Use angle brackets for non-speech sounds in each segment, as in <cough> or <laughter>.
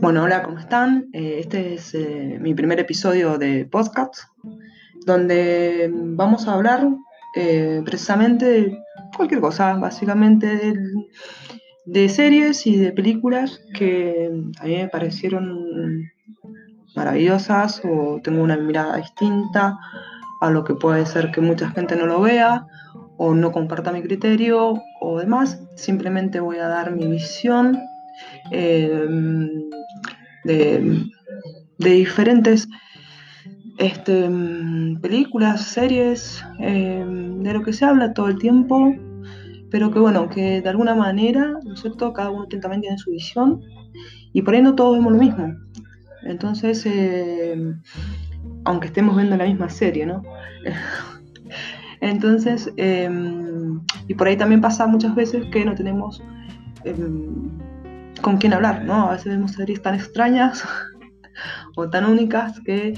Bueno, hola, ¿cómo están? Eh, este es eh, mi primer episodio de podcast, donde vamos a hablar eh, precisamente de cualquier cosa, básicamente de, series y de películas que a mí me parecieron maravillosas o tengo una mirada distinta a lo que puede ser que mucha gente no lo vea o no comparta mi criterio o demás. Simplemente voy a dar mi visión Em, de, diferentes este, películas, series, em, de lo que se habla todo el tiempo, pero que bueno, que de alguna manera, ¿no es cierto? Cada uno también tiene su visión y por ahí no todos vemos lo mismo. Entonces, em, aunque estemos viendo la misma serie, ¿no? <laughs> Entonces, y por ahí también pasa muchas veces que no tenemos con quién hablar, ¿no? A veces vemos series tan extrañas <laughs> o tan únicas que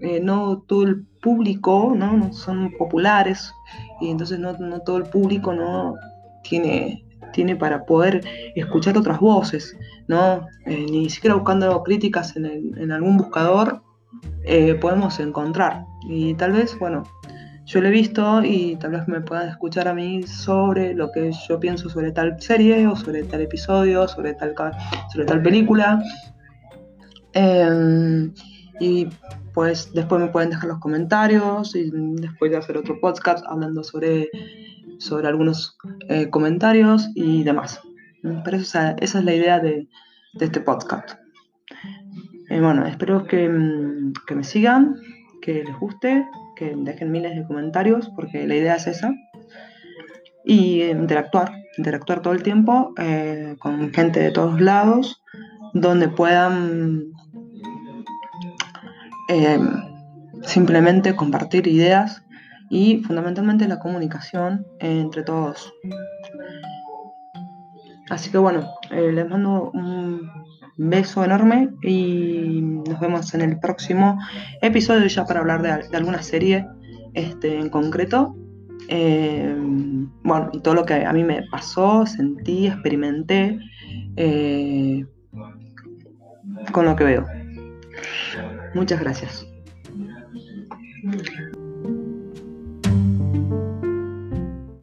eh, no todo el público, ¿no? son populares y entonces no, todo el público no tiene, tiene para poder escuchar otras voces, ¿no? Eh, ni siquiera buscando críticas en, algún buscador eh, podemos encontrar. Y tal vez, bueno, yo lo he visto y tal vez me puedan escuchar a mí sobre lo que yo pienso sobre tal serie o sobre tal episodio, sobre tal, sobre tal película. Em, y pues después me pueden dejar los comentarios y después de hacer otro podcast hablando sobre, sobre algunos eh, comentarios y demás. Pero esa, es la idea de, este podcast. Eh, bueno, espero que, que me sigan, que les guste que dejen miles de comentarios, porque la idea es esa. Y interactuar, interactuar todo el tiempo eh, con gente de todos lados, donde puedan eh, simplemente compartir ideas y fundamentalmente la comunicación entre todos. Así que bueno, eh, les mando un beso enorme y nos vemos en el próximo episodio ya para hablar de, alguna serie este, en concreto. Eh, bueno, y todo lo que a mí me pasó, sentí, experimenté eh, con lo que veo. Muchas gracias.